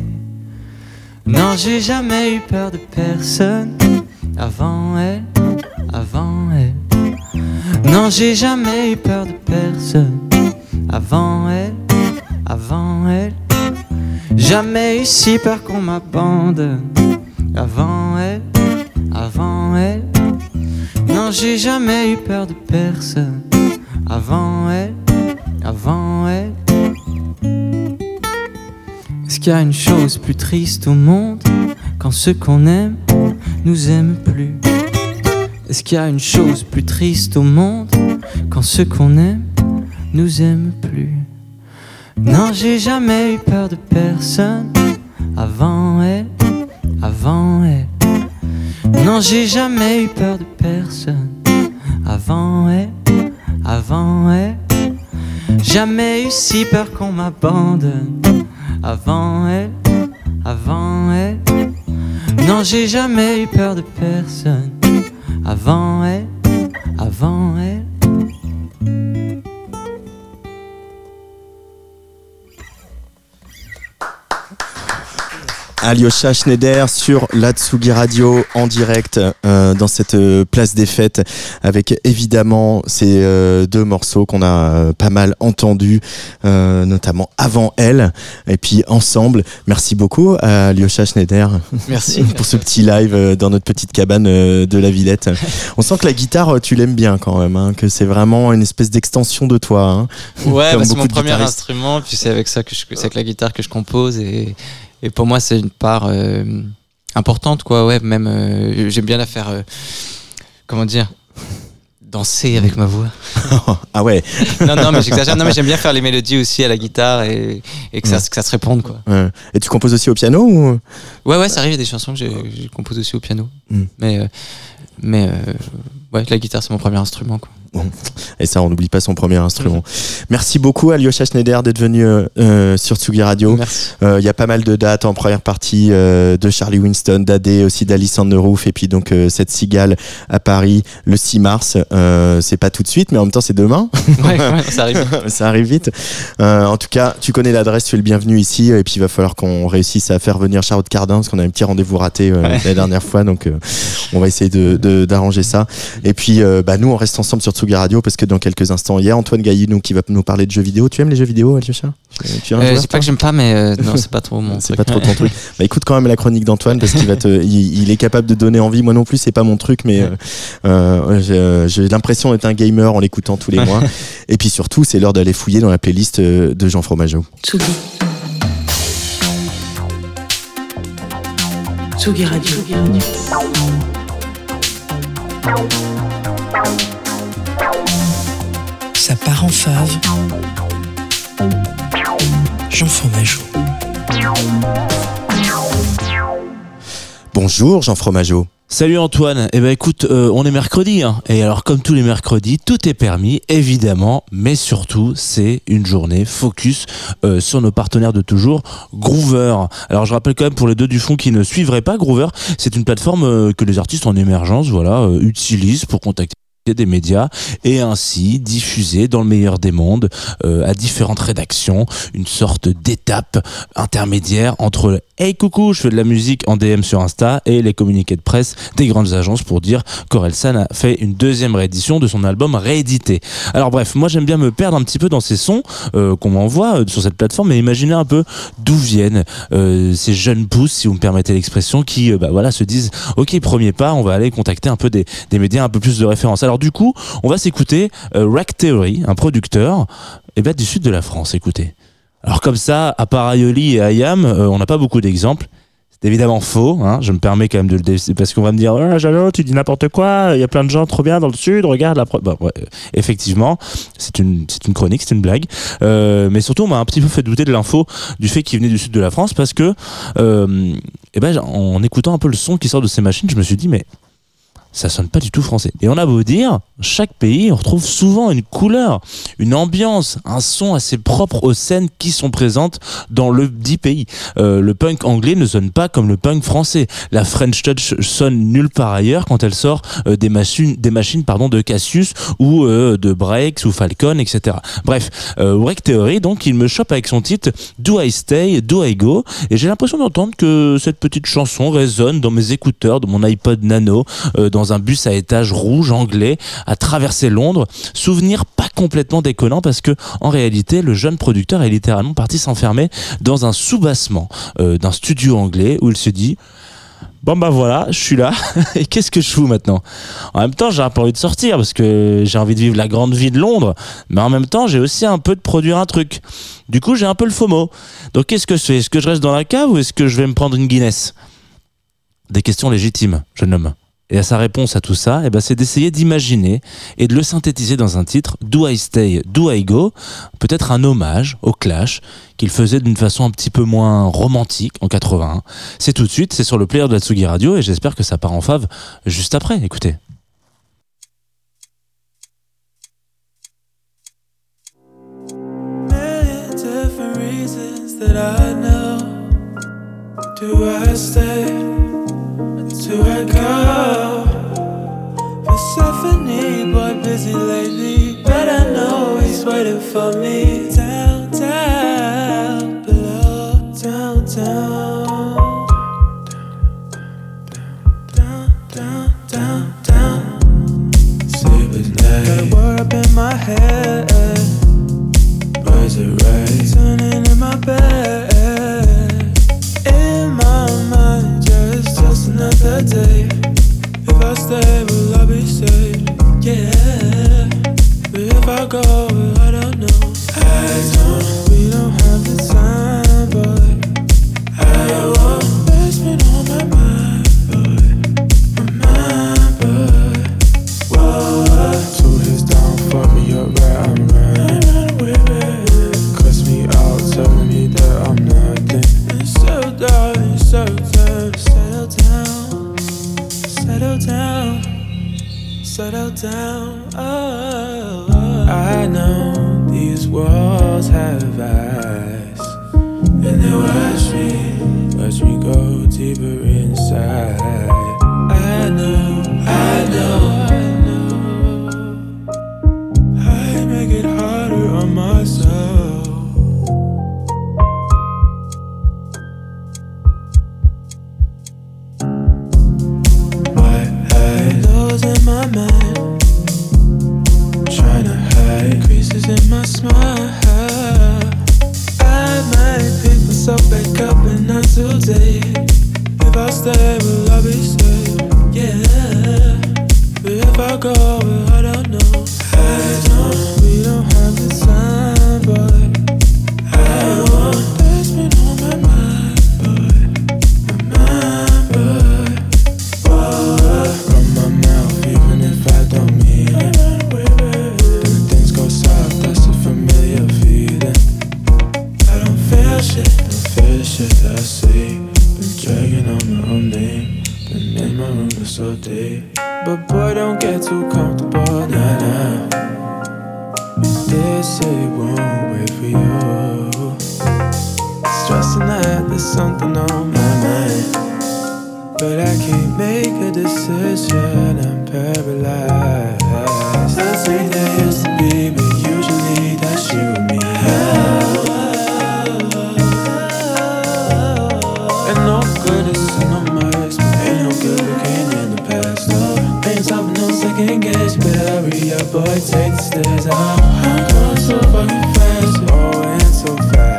Non, j'ai jamais eu peur de personne. Avant elle, avant elle. Non, j'ai jamais eu peur de personne. Avant elle, avant elle. Jamais eu si peur qu'on m'abandonne. Avant elle, avant elle. Non, j'ai jamais eu peur de personne. Avant elle, avant elle. Est-ce qu'il y a une chose plus triste au monde quand ceux qu'on aime nous aiment plus? Est-ce qu'il y a une chose plus triste au monde quand ceux qu'on aime nous aiment plus? Non, j'ai jamais eu peur de personne avant elle, avant elle. Non, j'ai jamais eu peur de personne avant elle, avant elle. Jamais eu si peur qu'on m'abandonne avant elle, avant elle. Non, j'ai jamais eu peur de personne avant elle, avant elle. Alyosha Schneider sur la Tsugi Radio en direct euh, dans cette euh, place des fêtes avec évidemment ces euh, deux morceaux qu'on a euh, pas mal entendus euh, notamment avant elle et puis ensemble merci beaucoup à Alyosha Schneider Merci. pour ce petit live dans notre petite cabane de la Villette on sent que la guitare tu l'aimes bien quand même hein, que c'est vraiment une espèce d'extension de toi hein. Ouais, bah, c'est mon premier instrument, puis c'est avec ça que je, c'est avec la guitare que je compose et, et pour moi c'est une part euh, importante quoi. Ouais, même euh, j'aime bien la faire. euh, comment dire Danser avec ma voix. ah ouais Non, non, mais j'exagère. Non, mais j'aime bien faire les mélodies aussi à la guitare et, et que, ça, que ça se réponde quoi. Ouais. et tu composes aussi au piano ou? Ouais, ouais, ça arrive, il y a des chansons que je compose aussi au piano. Mm. Mais, euh, mais euh, ouais, la guitare c'est mon premier instrument quoi. Et ça, on n'oublie pas son premier instrument. Merci beaucoup, Alyosha Schneider, d'être venu euh, euh, sur Tsugi Radio. Merci. Euh, Il y a pas mal de dates en première partie euh, de Charlie Winston, d'Adé, aussi the Roof, et puis donc cette cigale à Paris le 6 mars. C'est pas tout de suite, mais en même temps, c'est demain. Ouais, ouais, ça arrive. ça arrive vite. En tout cas, tu connais l'adresse, tu es le bienvenu ici, et puis il va falloir qu'on réussisse à faire venir Charlotte Cardin, parce qu'on a un petit rendez-vous raté Ouais. la dernière fois, donc on va essayer de- de- d'arranger ça. Et puis, euh, bah, nous, on reste ensemble sur Tsugi Radio, parce que dans quelques instants, il y a Antoine Gaillinou qui va nous parler de jeux vidéo. Tu aimes les jeux vidéo, un Euh, toi pas que j'aime pas, mais euh, non, c'est pas trop mon c'est truc. pas trop ton truc. Bah écoute quand même la chronique d'Antoine parce qu'il va te, il, il est capable de donner envie. Moi non plus, c'est pas mon truc, mais euh, euh, j'ai, l'impression d'être un gamer en l'écoutant tous les mois. Et puis surtout, c'est l'heure d'aller fouiller dans la playlist de Jean Fromageau. Tsugi. Tsugi Radio. Ça part en fave. Jean Fromageau. Bonjour Jean Fromageau. Salut Antoine, eh ben écoute, euh, on est mercredi, hein. et alors comme tous les mercredis, tout est permis, évidemment, mais surtout c'est une journée focus euh, sur nos partenaires de toujours, Groover. Alors je rappelle quand même pour les deux du fond qui ne suivraient pas Groover, c'est une plateforme euh, que les artistes en émergence, voilà, utilisent pour contacter des médias et ainsi diffuser dans le meilleur des mondes euh, à différentes rédactions une sorte d'étape intermédiaire entre Hey coucou, je fais de la musique en DM sur Insta et les communiqués de presse des grandes agences pour dire qu'Orelsan a fait une deuxième réédition de son album réédité. Alors bref, moi j'aime bien me perdre un petit peu dans ces sons euh, qu'on m'envoie euh, sur cette plateforme et imaginer un peu d'où viennent ces jeunes pousses, si vous me permettez l'expression, qui bah, voilà, se disent ok premier pas, on va aller contacter un peu des, des médias un peu plus de référence. Alors du coup, on va s'écouter euh, Rack Theory, un producteur eh ben, du sud de la France, écoutez. Alors comme ça, à part Aioli et Ayam, euh, on n'a pas beaucoup d'exemples. C'est évidemment faux, hein, je me permets quand même de le dé- parce qu'on va me dire ah, Jalo, tu dis n'importe quoi, il y a plein de gens trop bien dans le sud, regarde la euh, effectivement, c'est une c'est une chronique, c'est une blague. Euh, mais surtout on m'a un petit peu fait douter de l'info du fait qu'il venait du sud de la France parce que euh, eh ben en écoutant un peu le son qui sort de ces machines, je me suis dit mais ça sonne pas du tout français. Et on a beau dire, chaque pays, on retrouve souvent une couleur, une ambiance, un son assez propre aux scènes qui sont présentes dans le dit pays. Euh, le punk anglais ne sonne pas comme le punk français. La French Touch sonne nulle part ailleurs quand elle sort euh, des machines, de Cassius ou euh, de Breaks ou Falcon, etc. Bref, Break Theory, donc, il me chope avec son titre Do I Stay, Do I Go? Et j'ai l'impression d'entendre que cette petite chanson résonne dans mes écouteurs, dans mon iPod Nano, dans dans un bus à étage rouge anglais à traverser Londres. Souvenir pas complètement déconnant parce que en réalité le jeune producteur est littéralement parti s'enfermer dans un soubassement euh, d'un studio anglais où il se dit Bon bah voilà, je suis là. Et qu'est-ce que je fous maintenant? En même temps, j'ai un peu envie de sortir parce que j'ai envie de vivre la grande vie de Londres, mais en même temps, j'ai aussi un peu de produire un truc. Du coup, j'ai un peu le FOMO. Donc qu'est-ce que je fais? Est-ce que je reste dans la cave ou est-ce que je vais me prendre une Guinness? Des questions légitimes, jeune homme. Et à sa réponse à tout ça, eh ben, c'est d'essayer d'imaginer et de le synthétiser dans un titre, Do I Stay, Do I Go? Peut-être un hommage au Clash qu'il faisait d'une façon un petit peu moins romantique en 81. C'est tout de suite, c'est sur le player de la Tsugi Radio et j'espère que ça part en fave juste après. Écoutez. Go? Persephone, boy, busy lately, but I know he's waiting for me down, down below, down, down, down, down, down, down. Sleepless night. Got a word up in my head. Are right. Turning in my bed. Day. If I stay, will I be safe? Yeah. But if I go, I don't know. I don't. Shit. Feel the shit I see. Been dragging on my own name. Been in my room for so deep. But boy, don't get too comfortable, nah, nah. This city won't wait for you. Stressing that there's something on my mind. But I can't make a decision, I'm paralyzed. That's way used to be, hurry up, boy, take the. I'm going so fucking fast, oh, and so fast.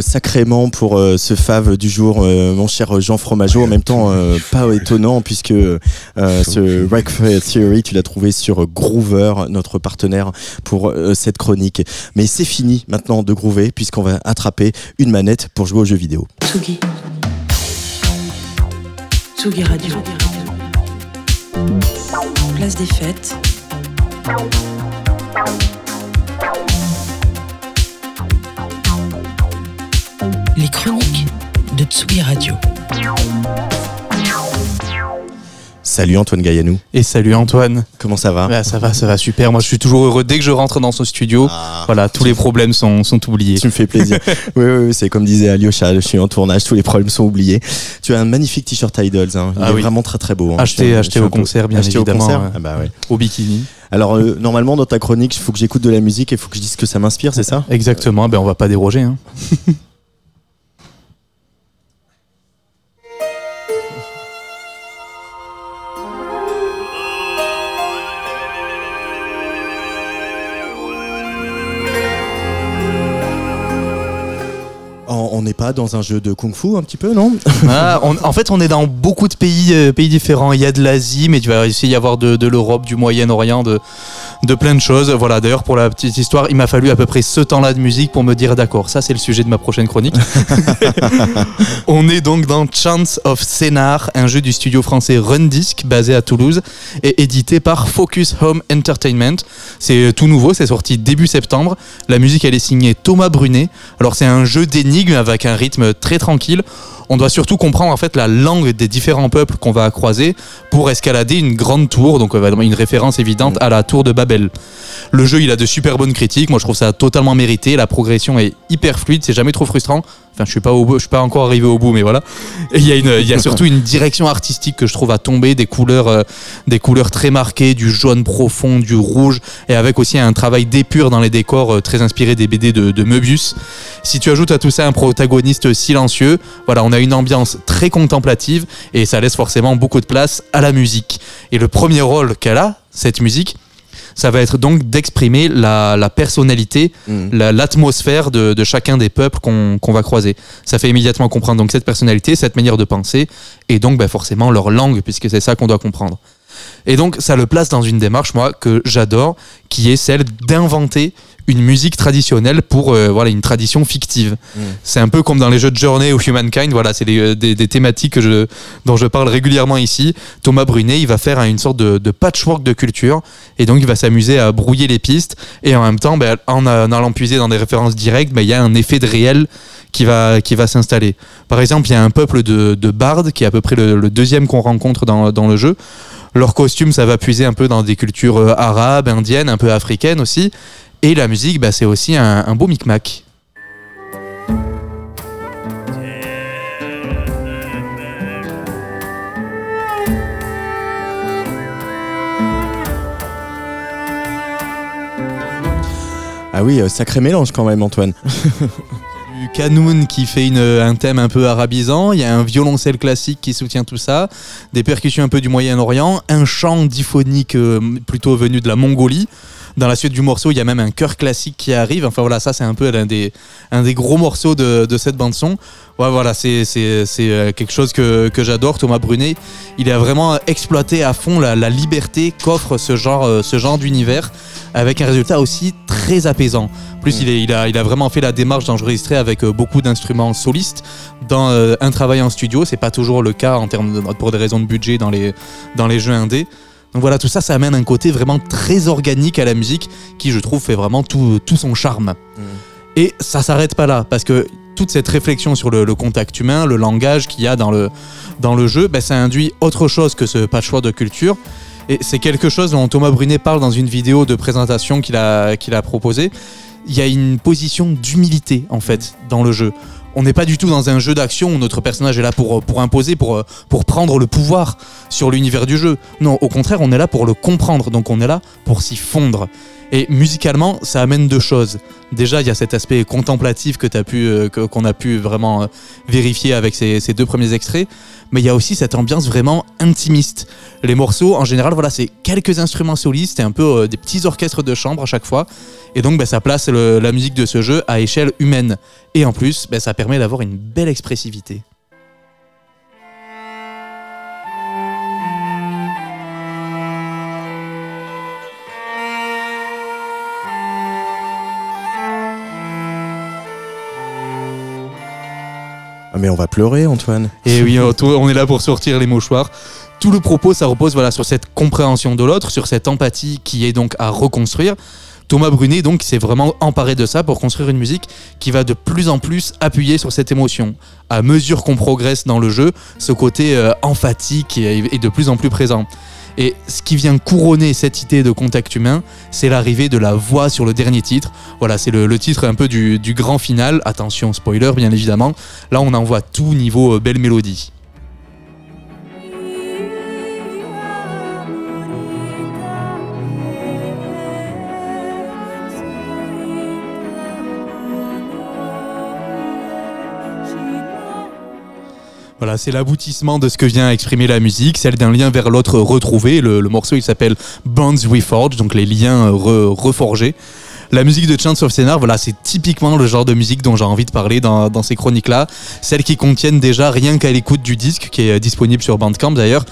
Sacrément pour euh, ce fave du jour, euh, mon cher Jean Fromageau. En même temps, euh, pas étonnant puisque ce Rack Theory, tu l'as trouvé sur Groover, notre partenaire pour cette chronique. Mais c'est fini maintenant de groover puisqu'on va attraper une manette pour jouer aux jeux vidéo. Tsugi. Tsugi Radio. Place des fêtes. Les chroniques de Tsugi Radio. Salut Antoine Gaillanou. Et salut Antoine. Comment ça va? Bah, ça va, ça va super. Moi, je suis toujours heureux dès que je rentre dans ce studio. Ah, Voilà, tous les problèmes sont, sont oubliés. Tu me fais plaisir. oui, oui, oui, c'est comme disait Alyosha, je suis en tournage, tous les problèmes sont oubliés. Tu as un magnifique t-shirt Idols, hein. il Ah est oui. vraiment très très beau. hein. Acheté- acheté au concert, bien acheté au évidemment, concert ouais. Ah bah ouais. Au bikini. Alors euh, normalement dans ta chronique, il faut que j'écoute de la musique et il faut que je dise ce que ça m'inspire, c'est ça? Exactement. Ben, on va pas déroger. Hein. On n'est pas dans un jeu de kung-fu un petit peu, non Ah, en fait, on est dans beaucoup de pays, euh, différents. Il y a de l'Asie, mais tu vas aussi y avoir de l'Europe, du Moyen-Orient, de, de plein de choses. Voilà, d'ailleurs, pour la petite histoire, il m'a fallu à peu près ce temps-là de musique pour me dire d'accord, ça c'est le sujet de ma prochaine chronique. on est donc dans Chance of Scénar, un jeu du studio français Rundisk, basé à Toulouse, et édité par Focus Home Entertainment. C'est tout nouveau, c'est sorti début septembre. La musique, elle est signée Thomas Brunet. Alors, c'est un jeu d'énigmes avec un rythme très tranquille. On doit surtout comprendre en fait la langue des différents peuples qu'on va croiser pour escalader une grande tour, donc euh, une référence évidente à la tour de Babel. Le jeu, il a de super bonnes critiques. Moi, je trouve ça totalement mérité. La progression est hyper fluide, c'est jamais trop frustrant. Enfin, je suis pas au je suis pas encore arrivé au bout, mais voilà. Il y a une, il y a surtout une direction artistique que je trouve à tomber, des couleurs, euh, des couleurs très marquées, du jaune profond, du rouge, et avec aussi un travail d'épure dans les décors euh, très inspiré des BD de, de. Si tu ajoutes à tout ça un protagoniste silencieux, voilà, on a une ambiance très contemplative et ça laisse forcément beaucoup de place à la musique. Et le premier rôle qu'elle a, cette musique, ça va être donc d'exprimer la, la personnalité, Mm. la- l'atmosphère de, de chacun des peuples qu'on va croiser. Ça fait immédiatement comprendre donc cette personnalité, cette manière de penser, et donc bah, forcément leur langue, puisque c'est ça qu'on doit comprendre. Et donc ça le place dans une démarche, moi, que j'adore, qui est celle d'inventer une musique traditionnelle pour euh, voilà une tradition fictive. Mm. C'est un peu comme dans les jeux de Journey ou Humankind, voilà, c'est des, euh, des- des thématiques que je, dont je parle régulièrement ici. Thomas Brunet, il va faire une sorte de, de patchwork de culture et donc il va s'amuser à brouiller les pistes et en même temps, ben, en, en allant puiser dans des références directes, ben, il y a un effet de réel qui va, qui va s'installer. Par exemple, il y a un peuple de, de bardes qui est à peu près le, le deuxième qu'on rencontre dans, dans le jeu. Leur costume, ça va puiser un peu dans des cultures euh, arabes, indiennes, un peu africaines aussi. Et la musique, bah, c'est aussi un, un beau micmac. Ah oui, euh, sacré mélange quand même Antoine. canoun qui fait une, un thème un peu arabisant, il y a un violoncelle classique qui soutient tout ça, des percussions un peu du Moyen-Orient, un chant diphonique euh, plutôt venu de la Mongolie. Dans la suite du morceau, il y a même un chœur classique qui arrive. Enfin voilà, ça c'est un peu un des, un des gros morceaux de, de cette bande son. Ouais, voilà, c'est euh, quelque chose que, que j'adore. Thomas Brunet, il a vraiment exploité à fond la, la liberté qu'offre ce genre, euh, ce genre d'univers, avec un résultat aussi très apaisant. Plus, il, est- il, a, il a vraiment fait la démarche d'enregistrer avec euh, beaucoup d'instruments solistes dans euh, un travail en studio. C'est pas toujours le cas en termes de, pour des raisons de budget dans les, dans les jeux indés. Donc voilà, tout ça, ça amène un côté vraiment très organique à la musique qui, je trouve, fait vraiment tout, tout son charme. Et ça s'arrête pas là, parce que toute cette réflexion sur le, le contact humain, le langage qu'il y a dans le, dans le jeu, ben, ça induit autre chose que ce patchwork de culture. Et c'est quelque chose dont Thomas Brunet parle dans une vidéo de présentation qu'il a, qu'il a proposée. Il y a une position d'humilité, en fait, dans le jeu. On n'est pas du tout dans un jeu d'action où notre personnage est là pour, imposer, pour, pour prendre le pouvoir sur l'univers du jeu. Non, au contraire, on est là pour le comprendre, donc on est là pour s'y fondre. Et musicalement, ça amène deux choses. Déjà, il y a cet aspect contemplatif que pu, euh, qu'on a pu vraiment euh, vérifier avec ces, deux premiers extraits, mais il y a aussi cette ambiance vraiment intimiste. Les morceaux, en général, voilà, c'est quelques instruments solistes et un peu euh, des petits orchestres de chambre à chaque fois. Et donc, bah, ça place la musique de ce jeu à échelle humaine. Et en plus, bah, ça permet d'avoir une belle expressivité. Mais on va pleurer Antoine. Et oui, on est là pour sortir les mouchoirs. tout le propos, ça repose voilà sur cette compréhension de l'autre, sur cette empathie qui est donc à reconstruire. Thomas Brunet donc s'est vraiment emparé de ça pour construire une musique qui va de plus en plus appuyer sur cette émotion. À mesure qu'on progresse dans le jeu, ce côté euh, emphatique est de plus en plus présent. Et ce qui vient couronner cette idée de contact humain, c'est l'arrivée de la voix sur le dernier titre. Voilà, c'est le, titre un peu du, du grand final. Attention, spoiler, bien évidemment. Là, on envoie tout niveau euh, belle mélodie. Voilà, c'est l'aboutissement de ce que vient exprimer la musique, celle d'un lien vers l'autre retrouvé. Le, morceau, il s'appelle Bonds Reforged, donc les liens euh, re- reforgés. La musique de Chance of Scénar, voilà, c'est typiquement le genre de musique dont j'ai envie de parler dans, dans ces chroniques-là. Celles qui contiennent déjà rien qu'à l'écoute du disque, qui est euh, disponible sur Bandcamp d'ailleurs.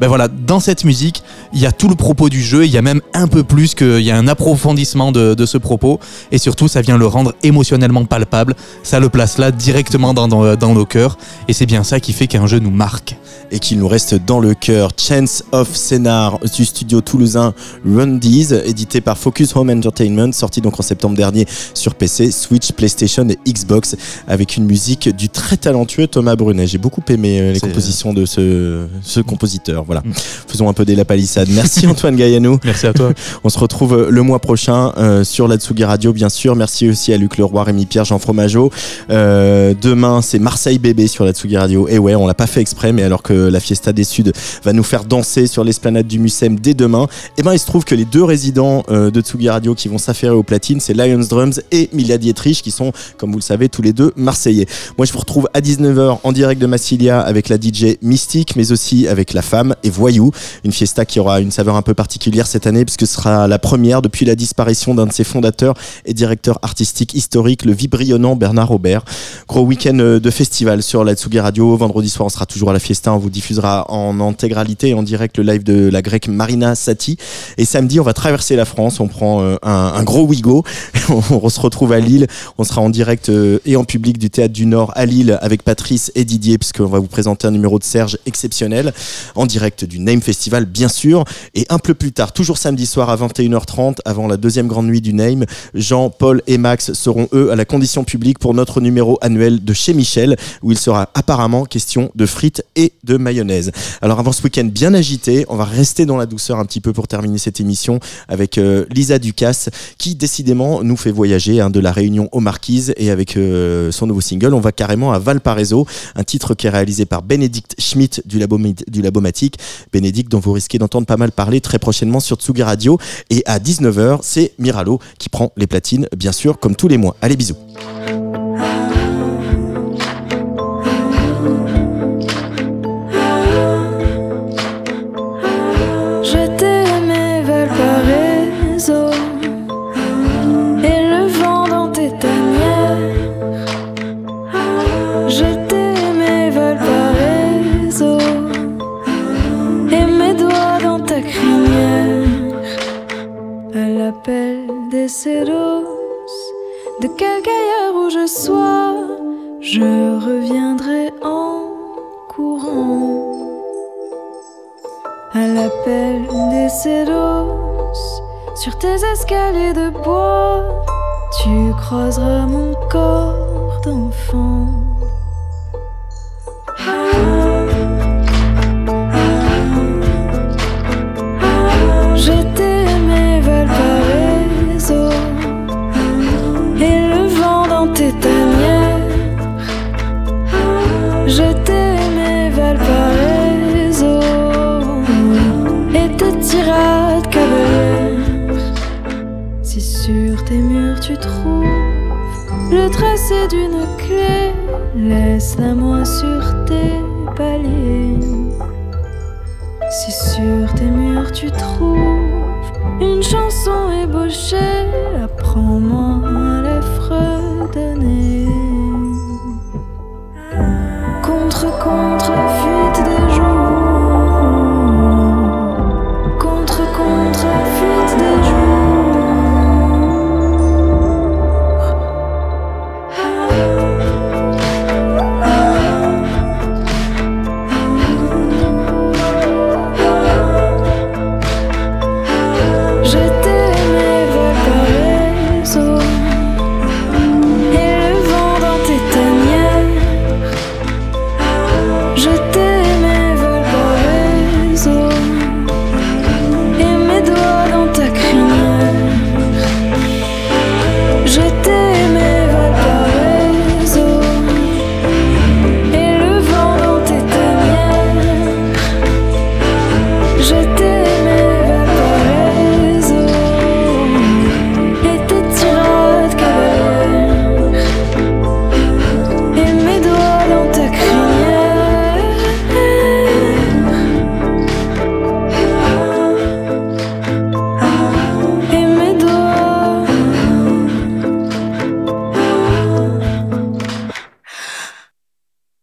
Ben voilà, dans cette musique, il y a tout le propos du jeu, il y a même un peu plus qu'il y a un approfondissement de, de ce propos, et surtout ça vient le rendre émotionnellement palpable, ça le place là directement dans, dans, dans nos cœurs, et c'est bien ça qui fait qu'un jeu nous marque. et qu'il nous reste dans le cœur. Chance of Scénar du studio toulousain Rundies, édité par Focus Home Entertainment, sorti donc en septembre dernier sur PC, Switch, PlayStation et Xbox, avec une musique du très talentueux Thomas Brunet. J'ai beaucoup aimé euh, les compositions de ce, ce compositeur. Voilà. Faisons un peu des la palissade. Merci Antoine Gaillanou. Merci à toi. On se retrouve euh, le mois prochain euh, sur la Tsugi Radio, bien sûr. Merci aussi à Luc Leroy, Rémi Pierre, Jean Fromageau. Euh, demain, c'est Marseille Bébé sur la Tsugi Radio. Et ouais, on l'a pas fait exprès, mais alors que la Fiesta des Suds va nous faire danser sur l'esplanade du Mucem dès demain, et ben il se trouve que les deux résidents euh, de Tsugi Radio qui vont s'affairer au platine, c'est Lions Drums et Milia Dietrich, qui sont, comme vous le savez, tous les deux marseillais. Moi, je vous retrouve à 19h en direct de Massilia avec la DJ Mystique, mais aussi avec La Femme et Voyou. Une fiesta qui aura une saveur un peu particulière cette année, puisque ce sera la première depuis la disparition d'un de ses fondateurs et directeur artistique historique, le vibrionnant Bernard Aubert. Gros week-end euh, de festival sur la Tsugi Radio. Vendredi soir, on sera toujours à la fiesta. On vous diffusera en intégralité, en direct, le live de la grecque Marina Sati. Et samedi, on va traverser la France. On prend euh, un, un gros Wigo. on se retrouve à Lille. On sera en direct euh, et en public du Théâtre du Nord à Lille avec Patrice et Didier, puisqu'on va vous présenter un numéro de Serge exceptionnel. En direct du Name Festival, bien sûr. Et un peu plus tard, toujours samedi soir à 21h30, avant la deuxième grande nuit du Name, Jean, Paul et Max seront eux à la condition publique pour notre numéro annuel de chez Michel, où il sera apparemment question de frites et de mayonnaise. Alors avant ce week-end bien agité, on va rester dans la douceur un petit peu pour terminer cette émission avec euh, Lisa Ducasse, qui décidément nous fait voyager hein, de la Réunion aux Marquises et avec euh, son nouveau single, on va carrément à Valparaiso, un titre qui est réalisé par Bénédicte Schmidt du, du Labomatique. Bénédicte dont vous risquez d'entendre pas mal parler très prochainement sur Tsugi Radio. Et à 19h, c'est Miralo qui prend les platines, bien sûr, comme tous les mois. Allez, bisous. De quelque ailleurs où je sois Je reviendrai en courant à l'appel des cédos sur tes escaliers de bois, tu croiseras mon corps d'enfant. Je t'aimais tes murs tu trouves le tracé d'une clé. Laisse-la-moi sur tes paliers. Si sur tes murs tu trouves une chanson ébauchée, apprends-moi à la fredonner. Contre, contre.